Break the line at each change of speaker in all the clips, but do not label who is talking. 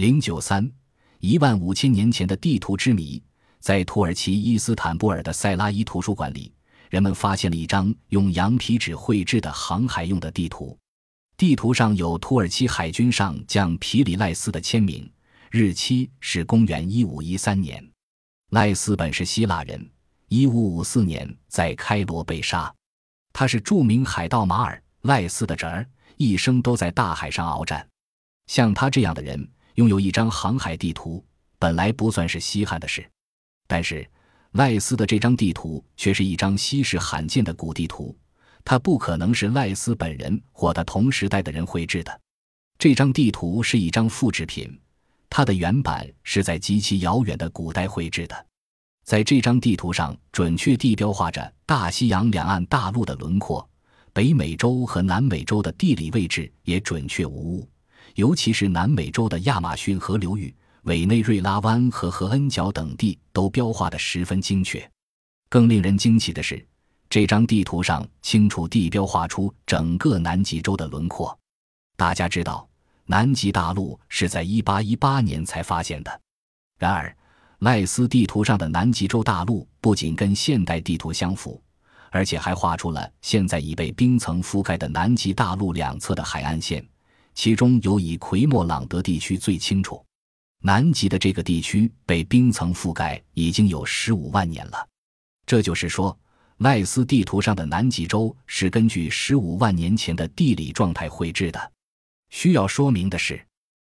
零九三一万五千年前的地图之谜，在土耳其伊斯坦布尔的塞拉伊图书馆里，人们发现了一张用羊皮纸绘制的航海用的地图。地图上有土耳其海军上将皮里赖斯的签名，日期是公元一五一三年。赖斯本是希腊人，一五五四年在开罗被杀。他是著名海盗马尔赖斯的侄儿，一生都在大海上鏖战。像他这样的人，拥有一张航海地图，本来不算是稀罕的事。但是赖斯的这张地图却是一张稀世罕见的古地图。它不可能是赖斯本人或他同时代的人绘制的。这张地图是一张复制品，它的原版是在极其遥远的古代绘制的。在这张地图上，准确地标画着大西洋两岸大陆的轮廓，北美洲和南美洲的地理位置也准确无误，尤其是南美洲的亚马逊河流域、委内瑞拉湾和和恩角等地都标画得十分精确。更令人惊奇的是。这张地图上清楚地标画出整个南极洲的轮廓。大家知道，南极大陆是在1818年才发现的。然而，赖斯地图上的南极洲大陆不仅跟现代地图相符，而且还画出了现在已被冰层覆盖的南极大陆两侧的海岸线，其中有以奎莫朗德地区最清楚。南极的这个地区被冰层覆盖已经有十五万年了，这就是说。赖斯地图上的南极洲是根据十五万年前的地理状态绘制的。需要说明的是，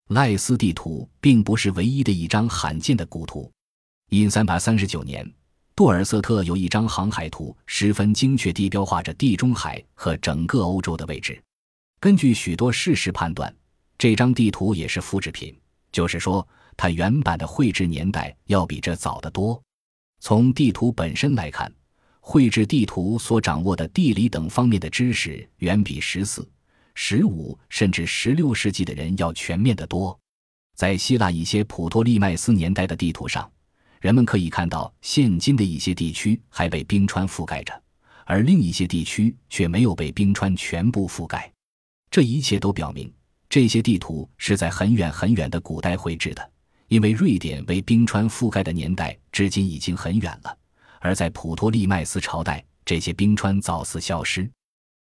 赖斯地图并不是唯一的一张罕见的古图。因三百三十九年，杜尔瑟特有一张航海图，十分精确地标画着地中海和整个欧洲的位置。根据许多事实判断，这张地图也是复制品，就是说，它原版的绘制年代要比这早得多。从地图本身来看。绘制地图所掌握的地理等方面的知识，远比十四、十五甚至十六世纪的人要全面得多。在希腊一些普托利麦斯年代的地图上，人们可以看到现今的一些地区还被冰川覆盖着，而另一些地区却没有被冰川全部覆盖。这一切都表明，这些地图是在很远很远的古代绘制的，因为瑞典为冰川覆盖的年代至今已经很远了。而在普托利麦斯朝代，这些冰川早似消失。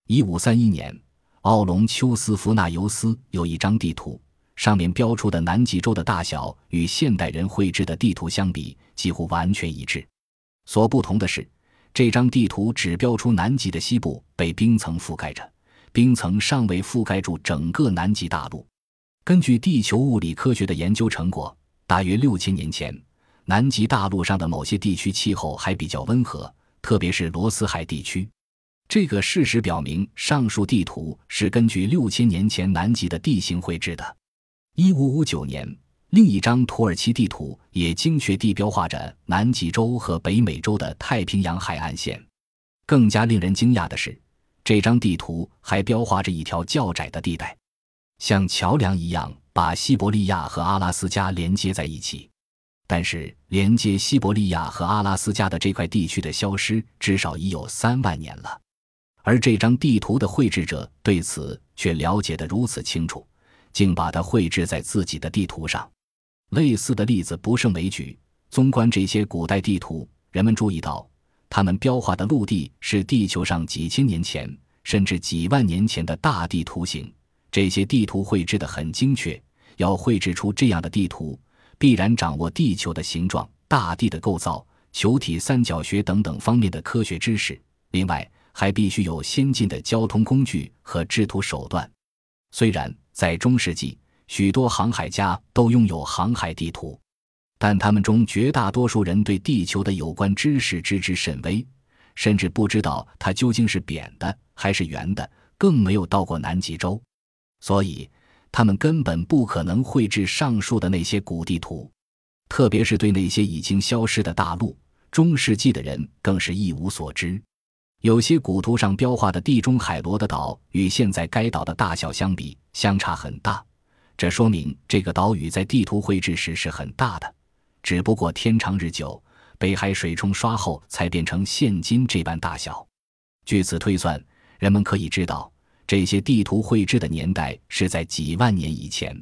一五三一年，奥隆丘斯福纳尤斯有一张地图，上面标出的南极洲的大小与现代人绘制的地图相比几乎完全一致。所不同的是，这张地图只标出南极的西部被冰层覆盖着，冰层尚未覆盖住整个南极大陆。根据地球物理科学的研究成果，大约六千年前。南极大陆上的某些地区气候还比较温和，特别是罗斯海地区。这个事实表明，上述地图是根据六千年前南极的地形绘制的。一五五九年，另一张土耳其地图也精确地标画着南极洲和北美洲的太平洋海岸线。更加令人惊讶的是，这张地图还标画着一条较窄的地带，像桥梁一样把西伯利亚和阿拉斯加连接在一起。但是，连接西伯利亚和阿拉斯加的这块地区的消失，至少已有三万年了。而这张地图的绘制者对此却了解得如此清楚，竟把它绘制在自己的地图上。类似的例子不胜枚举。纵观这些古代地图，人们注意到，他们标画的陆地是地球上几千年前甚至几万年前的大地图形。这些地图绘制的很精确，要绘制出这样的地图。必然掌握地球的形状、大地的构造、球体三角学等等方面的科学知识。另外，还必须有先进的交通工具和制图手段。虽然在中世纪，许多航海家都拥有航海地图，但他们中绝大多数人对地球的有关知识知之甚微，甚至不知道它究竟是扁的还是圆的，更没有到过南极洲。所以。他们根本不可能绘制上述的那些古地图，特别是对那些已经消失的大陆。中世纪的人更是一无所知。有些古图上标画的地中海罗的岛与现在该岛的大小相比，相差很大。这说明这个岛屿在地图绘制时是很大的，只不过天长日久，北海水冲刷后才变成现今这般大小。据此推算，人们可以知道。这些地图绘制的年代是在几万年以前。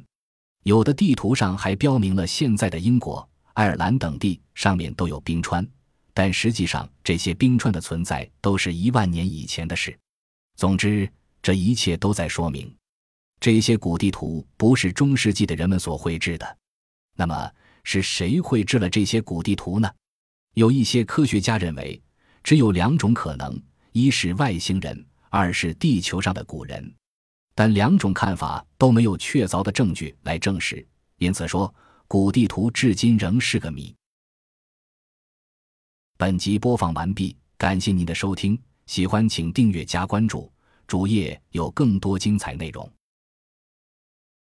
有的地图上还标明了现在的英国、爱尔兰等地，上面都有冰川，但实际上这些冰川的存在都是一万年以前的事。总之，这一切都在说明，这些古地图不是中世纪的人们所绘制的。那么，是谁绘制了这些古地图呢？有一些科学家认为，只有两种可能：一是外星人，二是地球上的古人。但两种看法都没有确凿的证据来证实，因此说古地图至今仍是个谜。本集播放完毕，感谢您的收听，喜欢请订阅加关注，主页有更多精彩内容。